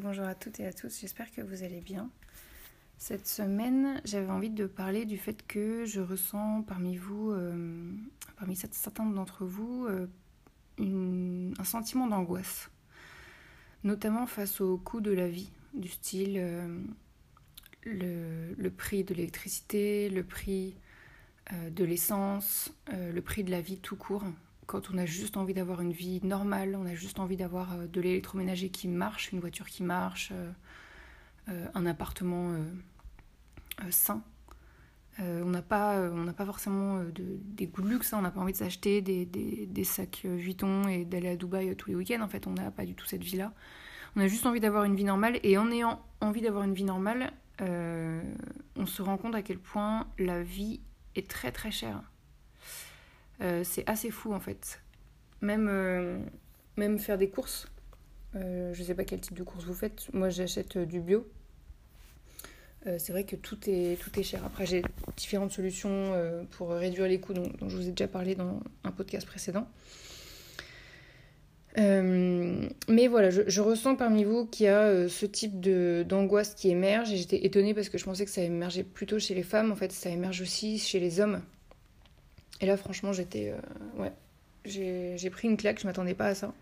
bonjour à toutes et à tous, j'espère que vous allez bien. Cette semaine, j'avais envie de parler du fait que je ressens parmi vous, euh, parmi certains d'entre vous, euh, un sentiment d'angoisse, notamment face au coût de la vie, du style euh, le, le, prix de l'électricité, le prix de l'essence, le prix de la vie tout court, quand on a juste envie d'avoir une vie normale, on a juste envie d'avoir euh, de l'électroménager qui marche, une voiture qui marche, euh, euh, un appartement sain. on n'a pas, forcément de, des goûts de luxe, hein. on n'a pas envie de s'acheter des, sacs Vuitton et d'aller à Dubaï tous les week-ends. En fait, on n'a pas du tout cette vie-là. On a juste envie d'avoir une vie normale et en ayant envie d'avoir une vie normale, on se rend compte à quel point la vie est très très chère. Euh, c'est assez fou en fait. Même, euh, faire des courses. Euh, je sais pas quel type de course vous faites. Moi j'achète du bio. c'est vrai que tout est, cher. Après j'ai différentes solutions pour réduire les coûts dont, je vous ai déjà parlé dans un podcast précédent. mais voilà, je, je, ressens parmi vous qu'il y a ce type d'angoisse qui émerge et j'étais étonnée parce que je pensais que ça émergeait plutôt chez les femmes. En fait, ça émerge aussi chez les hommes. Et là, franchement, j'étais. Euh, ouais. J'ai pris une claque, je m'attendais pas à ça.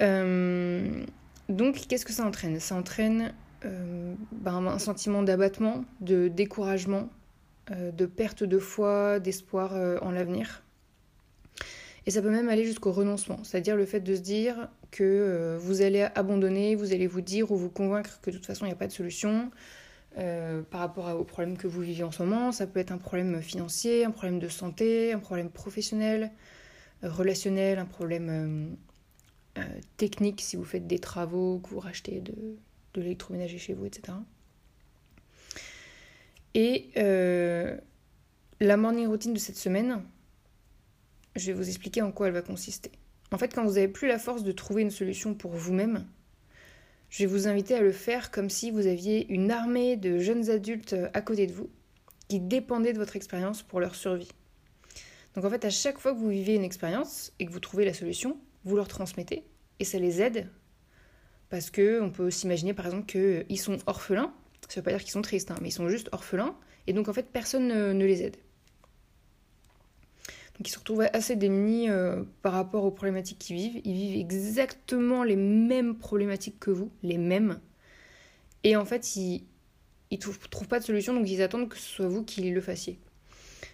Euh, donc, qu'est-ce que ça entraîne? Ça entraîne euh, ben, un sentiment d'abattement, de découragement, de perte de foi, d'espoir en l'avenir. Et ça peut même aller jusqu'au renoncement, c'est-à-dire le fait de se dire que vous allez abandonner, vous allez vous dire ou vous convaincre que de toute façon il n'y a pas de solution, euh, par rapport aux problèmes que vous vivez en ce moment. Ça peut être un problème financier, un problème de santé, un problème professionnel, euh, relationnel, un problème euh, technique si vous faites des travaux, que vous rachetez de, de l'électroménager chez vous, etc. Et la morning routine de cette semaine, je vais vous expliquer en quoi elle va consister. En fait, quand vous n'avez plus la force de trouver une solution pour vous-même, je vais vous inviter à le faire comme si vous aviez une armée de jeunes adultes à côté de vous qui dépendaient de votre expérience pour leur survie. Donc en fait, à chaque fois que vous vivez une expérience et que vous trouvez la solution, vous leur transmettez et ça les aide parce que on peut s'imaginer par exemple qu'ils sont orphelins. Ça ne veut pas dire qu'ils sont tristes, hein, mais ils sont juste orphelins et donc en fait personne ne les aide. Ils se retrouvent assez démunis euh, par rapport aux problématiques qu'ils vivent. Ils vivent exactement les mêmes problématiques que vous, les mêmes. Et en fait, ils ne trouvent, pas de solution, donc ils attendent que ce soit vous qui le fassiez.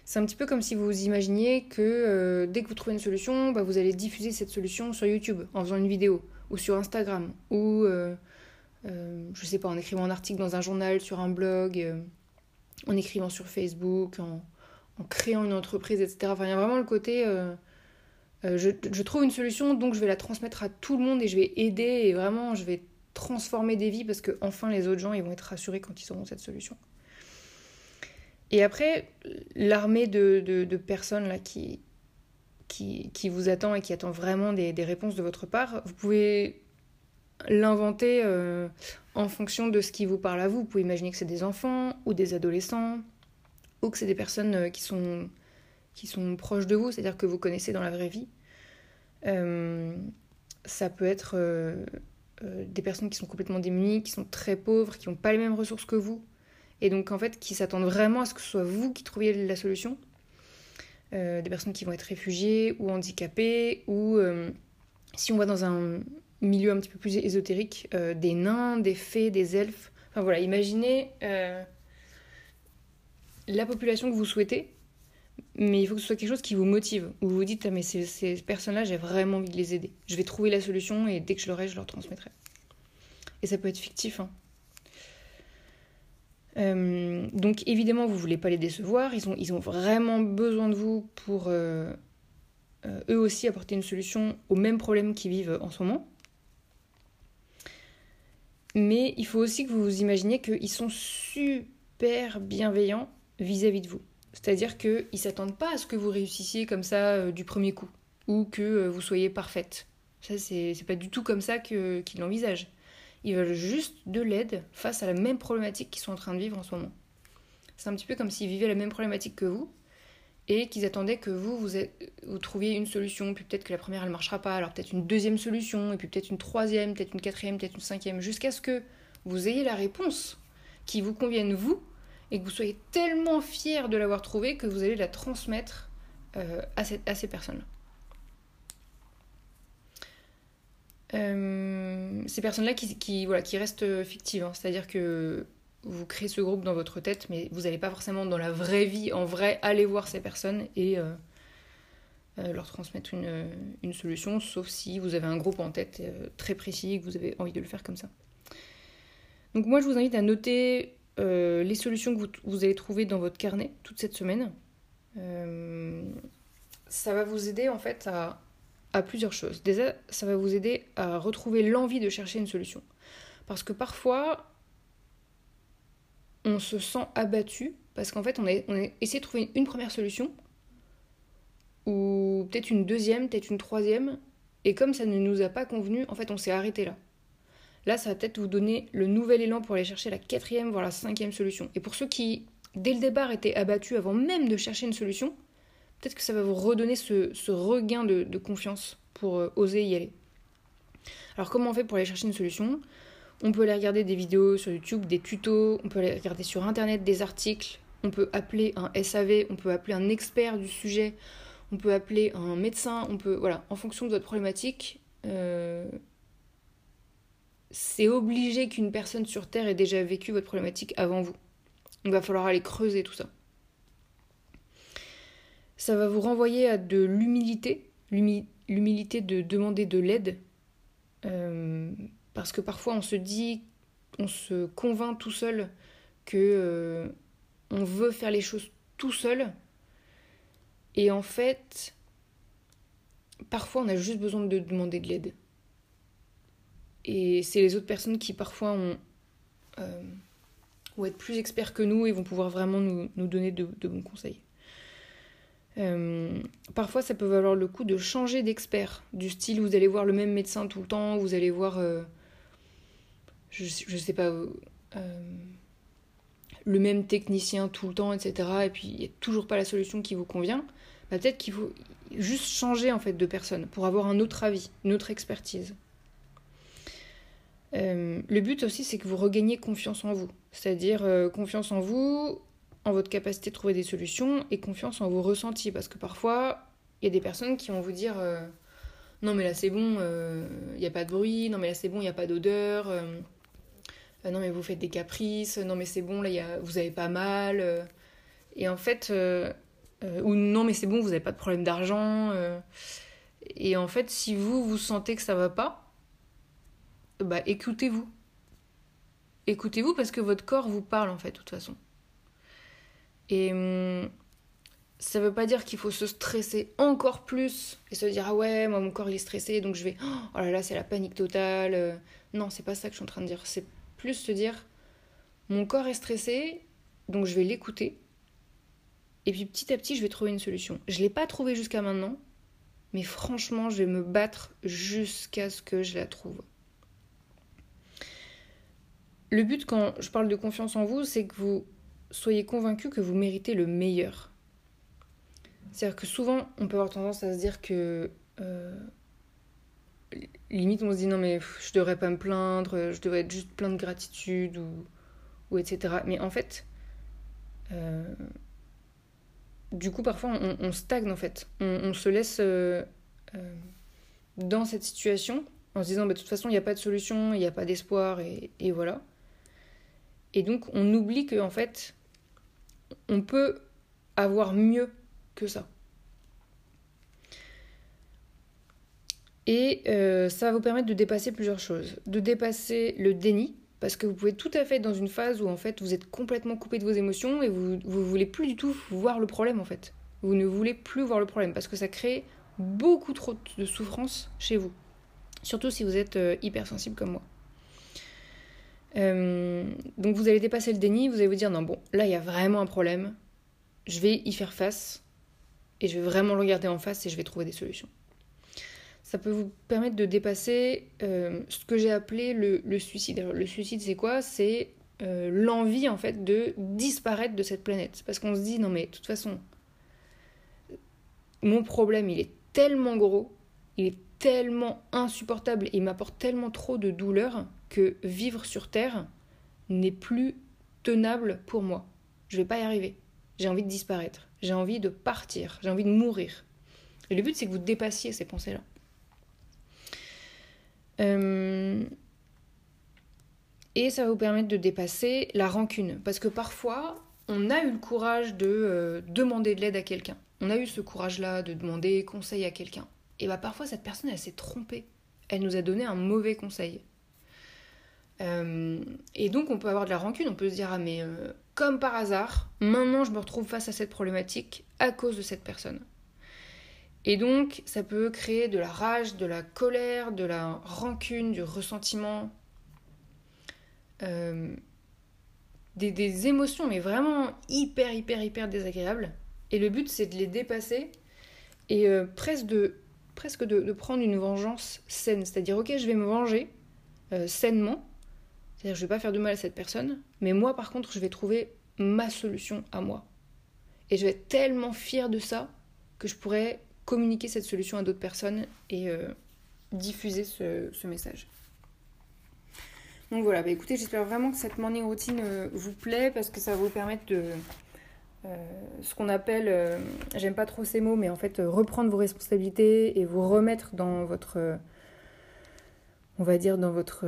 C'est un petit peu comme si vous imaginiez que euh, dès que vous trouvez une solution, bah, vous allez diffuser cette solution sur YouTube en faisant une vidéo, ou sur Instagram, ou euh, je sais pas, en écrivant un article dans un journal, sur un blog, en écrivant sur Facebook, en, en créant une entreprise, etc. Enfin, il y a vraiment le côté. Euh, euh, je, trouve une solution, donc je vais la transmettre à tout le monde et je vais aider et vraiment je vais transformer des vies parce que enfin les autres gens ils vont être rassurés quand ils auront cette solution. Et après, l'armée de, personnes qui, vous attend et qui attend vraiment des, réponses de votre part, vous pouvez l'inventer euh, en fonction de ce qui vous parle à vous. Vous pouvez imaginer que c'est des enfants ou des adolescents ou que c'est des personnes euh, qui sont, qui sont proches de vous, c'est-à-dire que vous connaissez dans la vraie vie. Euh, ça peut être euh, des personnes qui sont complètement démunies, qui sont très pauvres, qui n'ont pas les mêmes ressources que vous, et donc en fait qui s'attendent vraiment à ce que ce soit vous qui trouviez la solution. des personnes qui vont être réfugiées ou handicapées, ou si on va dans un milieu un petit peu plus ésotérique, des nains, des fées, des elfes. Enfin voilà, imaginez la population que vous souhaitez, mais il faut que ce soit quelque chose qui vous motive, où vous vous dites, ah, mais ces, personnes-là, j'ai vraiment envie de les aider. Je vais trouver la solution et dès que je l'aurai, je leur transmettrai. Et ça peut être fictif. Hein. Euh, donc évidemment, vous voulez pas les décevoir, ils ont, ils ont vraiment besoin de vous pour euh, euh, eux aussi apporter une solution aux mêmes problèmes qu'ils vivent en ce moment. Mais il faut aussi que vous vous imaginiez qu'ils sont super bienveillants vis-à-vis de vous. C'est-à-dire qu'ils ne s'attendent pas à ce que vous réussissiez comme ça du premier coup, ou que vous soyez parfaite. Ça, c'est pas du tout comme ça qu'ils l'envisagent. Ils veulent juste de l'aide face à la même problématique qu'ils sont en train de vivre en ce moment. C'est un petit peu comme s'ils vivaient la même problématique que vous et qu'ils attendaient que vous, vous, trouviez une solution, puis peut-être que la première elle ne marchera pas, alors peut-être une deuxième solution, et puis peut-être une troisième, peut-être une quatrième, peut-être une cinquième, jusqu'à ce que vous ayez la réponse qui vous convienne vous, et que vous soyez tellement fier de l'avoir trouvée que vous allez la transmettre euh, à, ces personnes. Euh, ces personnes-là qui, voilà, qui restent fictives, hein. c'est-à-dire que vous créez ce groupe dans votre tête, mais vous n'allez pas forcément dans la vraie vie, en vrai, aller voir ces personnes et euh, leur transmettre une, une, solution, sauf si vous avez un groupe en tête très précis et que vous avez envie de le faire comme ça. Donc moi, je vous invite à noter les solutions que vous, vous, allez trouver dans votre carnet toute cette semaine. ça va vous aider en fait à à plusieurs choses. Déjà, ça va vous aider à retrouver l'envie de chercher une solution. Parce que parfois, on se sent abattu parce qu'en fait, on a, on a essayé de trouver une première solution, ou peut-être une deuxième, peut-être une troisième, et comme ça ne nous a pas convenu, en fait, on s'est arrêté là. Là, ça va peut-être vous donner le nouvel élan pour aller chercher la quatrième, voire la cinquième solution. Et pour ceux qui, dès le départ, étaient abattus avant même de chercher une solution, peut-être que ça va vous redonner ce, regain de, confiance pour euh, oser y aller. Alors comment on fait pour aller chercher une solution? On peut aller regarder des vidéos sur YouTube, des tutos, on peut aller regarder sur Internet des articles, on peut appeler un SAV, on peut appeler un expert du sujet, on peut appeler un médecin, on peut... Voilà, en fonction de votre problématique, euh, c'est obligé qu'une personne sur Terre ait déjà vécu votre problématique avant vous. Il va falloir aller creuser tout ça ça va vous renvoyer à de l'humilité, l'humilité de demander de l'aide, euh, parce que parfois on se dit, on se convainc tout seul que euh, on veut faire les choses tout seul, et en fait, parfois on a juste besoin de demander de l'aide. Et c'est les autres personnes qui parfois euh, vont être plus experts que nous et vont pouvoir vraiment nous, donner de bons conseils. Euh, parfois, ça peut valoir le coup de changer d'expert. Du style, vous allez voir le même médecin tout le temps, vous allez voir, euh, je, je, sais pas, le même technicien tout le temps, etc. Et puis, il n'y a toujours pas la solution qui vous convient. Bah, Peut-être qu'il faut juste changer en fait de personne pour avoir un autre avis, une autre expertise. Le but aussi, c'est que vous regagniez confiance en vous. C'est-à-dire confiance en vous, en votre capacité de trouver des solutions et confiance en vos ressentis. Parce que parfois, il y a des personnes qui vont vous dire euh, Non, mais là c'est bon, il euh, n'y a pas de bruit, non, mais là c'est bon, il n'y a pas d'odeur, euh, non, mais vous faites des caprices, non, mais c'est bon, là vous avez pas mal. et en fait, ou non, mais c'est bon, vous n'avez pas de problème d'argent. et en fait, si vous, vous sentez que ça va pas, bah écoutez-vous. Écoutez-vous parce que votre corps vous parle en fait, de toute façon. Et hum, ça veut pas dire qu'il faut se stresser encore plus et se dire ah ouais moi mon corps il est stressé donc je vais oh là là c'est la panique totale euh. non c'est pas ça que je suis en train de dire c'est plus se dire mon corps est stressé donc je vais l'écouter et puis petit à petit je vais trouver une solution je l'ai pas trouvé jusqu'à maintenant mais franchement je vais me battre jusqu'à ce que je la trouve le but quand je parle de confiance en vous c'est que vous soyez convaincu que vous méritez le meilleur. C'est-à-dire que souvent, on peut avoir tendance à se dire que. Euh, limite, on se dit non, mais je devrais pas me plaindre, je devrais être juste plein de gratitude ou, etc. Mais en fait, euh, du coup, parfois, on, stagne en fait. On, se laisse euh, dans cette situation en se disant bah, de toute façon, il n'y a pas de solution, il n'y a pas d'espoir, et, voilà. Et donc, on oublie que en fait, on peut avoir mieux que ça. Et euh, ça va vous permettre de dépasser plusieurs choses. De dépasser le déni, parce que vous pouvez tout à fait être dans une phase où en fait vous êtes complètement coupé de vos émotions et vous ne voulez plus du tout voir le problème en fait. Vous ne voulez plus voir le problème parce que ça crée beaucoup trop de souffrance chez vous. Surtout si vous êtes euh, hypersensible comme moi. Euh, donc vous allez dépasser le déni, vous allez vous dire non bon, là il y a vraiment un problème, je vais y faire face et je vais vraiment le regarder en face et je vais trouver des solutions. Ça peut vous permettre de dépasser euh, ce que j'ai appelé le, suicide. le suicide c'est quoi? C'est l'envie en fait de disparaître de cette planète. Parce qu'on se dit non mais de toute façon, mon problème il est tellement gros, il est tellement insupportable et m'apporte tellement trop de douleur que vivre sur Terre n'est plus tenable pour moi. Je vais pas y arriver. J'ai envie de disparaître. J'ai envie de partir. J'ai envie de mourir. Et le but, c'est que vous dépassiez ces pensées-là. Euh, et ça va vous permettre de dépasser la rancune. Parce que parfois, on a eu le courage de euh, demander de l'aide à quelqu'un. On a eu ce courage-là de demander conseil à quelqu'un. Et bah parfois cette personne elle s'est trompée. Elle nous a donné un mauvais conseil. Euh, et donc on peut avoir de la rancune, on peut se dire ah mais euh, comme par hasard, maintenant je me retrouve face à cette problématique à cause de cette personne. Et donc ça peut créer de la rage, de la colère, de la rancune, du ressentiment, euh, des, des, émotions mais vraiment hyper hyper hyper désagréables. Et le but c'est de les dépasser et presque de presque de, prendre une vengeance saine. C'est-à-dire, ok, je vais me venger euh, sainement, c'est-à-dire je vais pas faire de mal à cette personne, mais moi par contre, je vais trouver ma solution à moi. Et je vais être tellement fière de ça que je pourrais communiquer cette solution à d'autres personnes et euh, diffuser ce, message. Donc voilà, bah écoutez, j'espère vraiment que cette morning routine euh, vous plaît parce que ça va vous permettre de, ce qu'on appelle, euh, j'aime pas trop ces mots, mais en fait, euh, reprendre vos responsabilités et vous remettre dans votre, on va dire, dans votre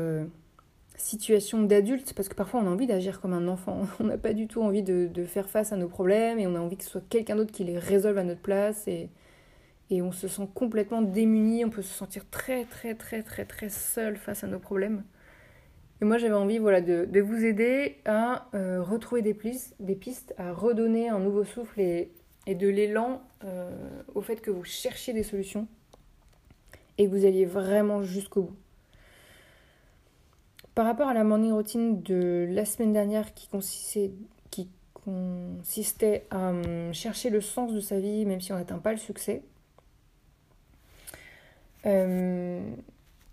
situation d'adulte, parce que parfois on a envie d'agir comme un enfant, on n'a pas du tout envie de, de, faire face à nos problèmes et on a envie que ce soit quelqu'un d'autre qui les résolve à notre place et, et on se sent complètement démuni, on peut se sentir très très très très très seul face à nos problèmes. Et moi, j'avais envie voilà, de, vous aider à euh, retrouver des pistes, des pistes, à redonner un nouveau souffle et, de l'élan euh, au fait que vous cherchiez des solutions et que vous alliez vraiment jusqu'au bout. Par rapport à la morning routine de la semaine dernière qui consistait, qui consistait à hum, chercher le sens de sa vie même si on n'atteint pas le succès, euh,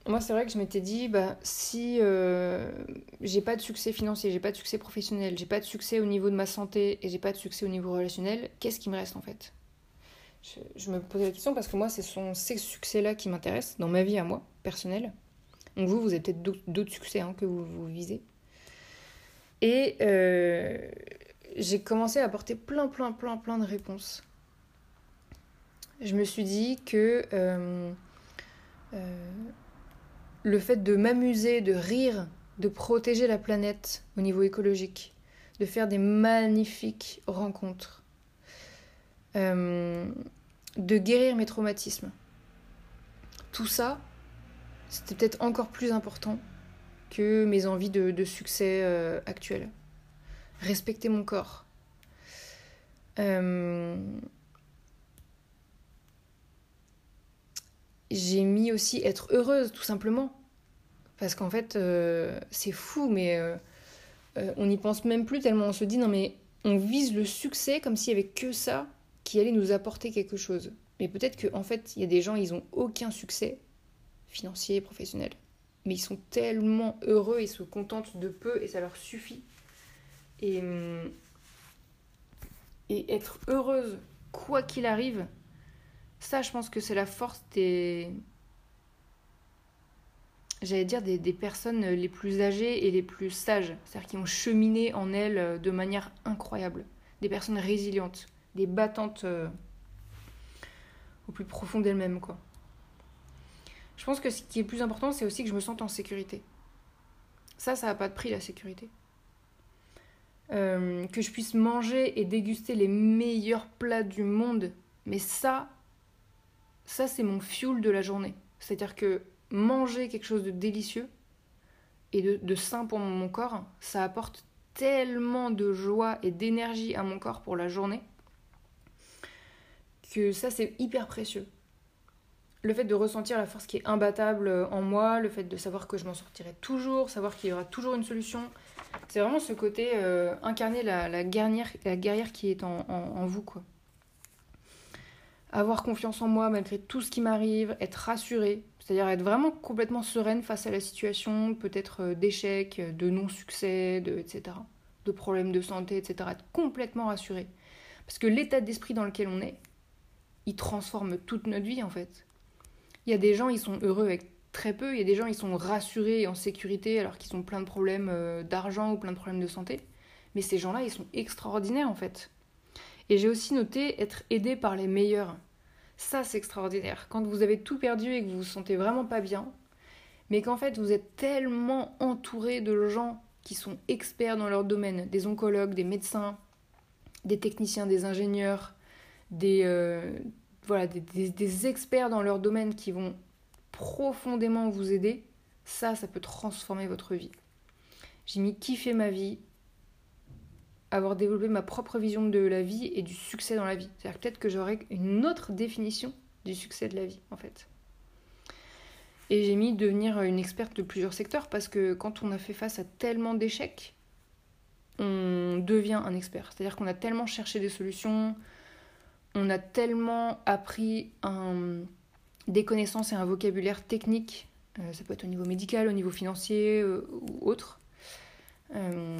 moi, c'est vrai que je m'étais dit, bah, si euh, j'ai pas de succès financier, j'ai pas de succès professionnel, j'ai pas de succès au niveau de ma santé et j'ai pas de succès au niveau relationnel, qu'est-ce qui me reste en fait? Je, me posais la question parce que moi, ce sont ces succès-là qui m'intéressent dans ma vie à moi, personnelle. Donc vous, vous avez peut-être d'autres succès hein, que vous, vous, visez. Et euh, j'ai commencé à apporter plein, plein, plein, plein de réponses. Je me suis dit que euh, le fait de m'amuser, de rire, de protéger la planète au niveau écologique, de faire des magnifiques rencontres, euh, de guérir mes traumatismes. Tout ça, c'était peut-être encore plus important que mes envies de, succès euh, actuels. Respecter mon corps. Euh, j'ai mis aussi être heureuse, tout simplement. Parce qu'en fait, euh, c'est fou, mais euh, euh, on n'y pense même plus tellement on se dit non, mais on vise le succès comme s'il y avait que ça qui allait nous apporter quelque chose. Mais peut-être qu'en en fait, il y a des gens, ils ont aucun succès financier, professionnel. Mais ils sont tellement heureux, ils se contentent de peu et ça leur suffit. Et, hum, et être heureuse, quoi qu'il arrive, ça, je pense que c'est la force des. J'allais dire des, personnes les plus âgées et les plus sages, c'est-à-dire qui ont cheminé en elles de manière incroyable. Des personnes résilientes, des battantes euh, au plus profond d'elles-mêmes, quoi. Je pense que ce qui est plus important, c'est aussi que je me sente en sécurité. Ça, ça n'a pas de prix, la sécurité. euh, que je puisse manger et déguster les meilleurs plats du monde. Mais ça, ça c'est mon fuel de la journée. C'est-à-dire que manger quelque chose de délicieux et de, sain pour mon corps, ça apporte tellement de joie et d'énergie à mon corps pour la journée que ça c'est hyper précieux. Le fait de ressentir la force qui est imbattable en moi, le fait de savoir que je m'en sortirai toujours, savoir qu'il y aura toujours une solution, c'est vraiment ce côté euh, incarner la, la, guerrière, la guerrière qui est en, en, vous quoi. Avoir confiance en moi malgré tout ce qui m'arrive, être rassurée, c'est-à-dire être vraiment complètement sereine face à la situation, peut-être euh, d'échecs, de non-succès, de, etc. De problèmes de santé, etc. Être complètement rassurée. Parce que l'état d'esprit dans lequel on est, il transforme toute notre vie en fait. Il y a des gens, ils sont heureux avec très peu, il y a des gens, ils sont rassurés et en sécurité alors qu'ils ont plein de problèmes euh, d'argent ou plein de problèmes de santé. Mais ces gens-là, ils sont extraordinaires en fait. Et j'ai aussi noté être aidé par les meilleurs. Ça, c'est extraordinaire. Quand vous avez tout perdu et que vous vous sentez vraiment pas bien, mais qu'en fait vous êtes tellement entouré de gens qui sont experts dans leur domaine, des oncologues, des médecins, des techniciens, des ingénieurs, des, euh, voilà, des, des, experts dans leur domaine qui vont profondément vous aider, ça, ça peut transformer votre vie. J'ai mis kiffer ma vie, avoir développé ma propre vision de la vie et du succès dans la vie. C'est-à-dire peut-être que j'aurai une autre définition du succès de la vie, en fait. Et j'ai mis devenir une experte de plusieurs secteurs parce que quand on a fait face à tellement d'échecs, on devient un expert. C'est-à-dire qu'on a tellement cherché des solutions, on a tellement appris des connaissances et un vocabulaire technique, euh, ça peut être au niveau médical, au niveau financier euh, ou autre, euh,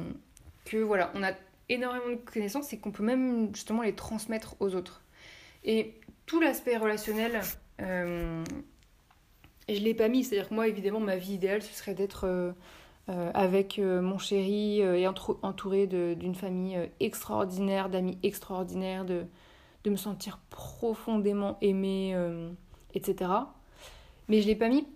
que voilà, on a énormément de connaissances et qu'on peut même justement les transmettre aux autres. Et tout l'aspect relationnel, je je l'ai pas mis, c'est-à-dire que moi évidemment ma vie idéale ce serait d'être avec mon chéri et entouré d'une famille extraordinaire, d'amis extraordinaires, de, de me sentir profondément aimée, euh, etc. Mais je l'ai pas mis,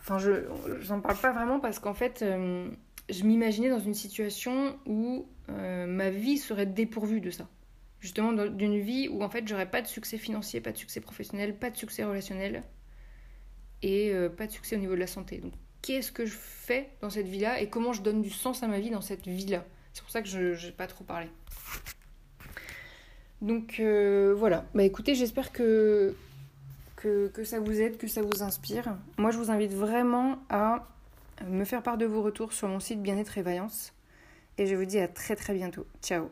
enfin je j'en parle pas vraiment parce qu'en fait euh, je m'imaginais dans une situation où euh, ma vie serait dépourvue de ça. Justement d'une vie où en fait j'aurais pas de succès financier, pas de succès professionnel, pas de succès relationnel et pas de succès au niveau de la santé. Donc qu'est-ce que je fais dans cette vie-là et comment je donne du sens à ma vie dans cette vie-là? C'est pour ça que je n'ai pas trop parlé. Donc euh, voilà, bah écoutez, j'espère que, que, que, ça vous aide, que ça vous inspire. Moi, je vous invite vraiment à me faire part de vos retours sur mon site Bien-être et Vaillance. Et je vous dis à très très bientôt. Ciao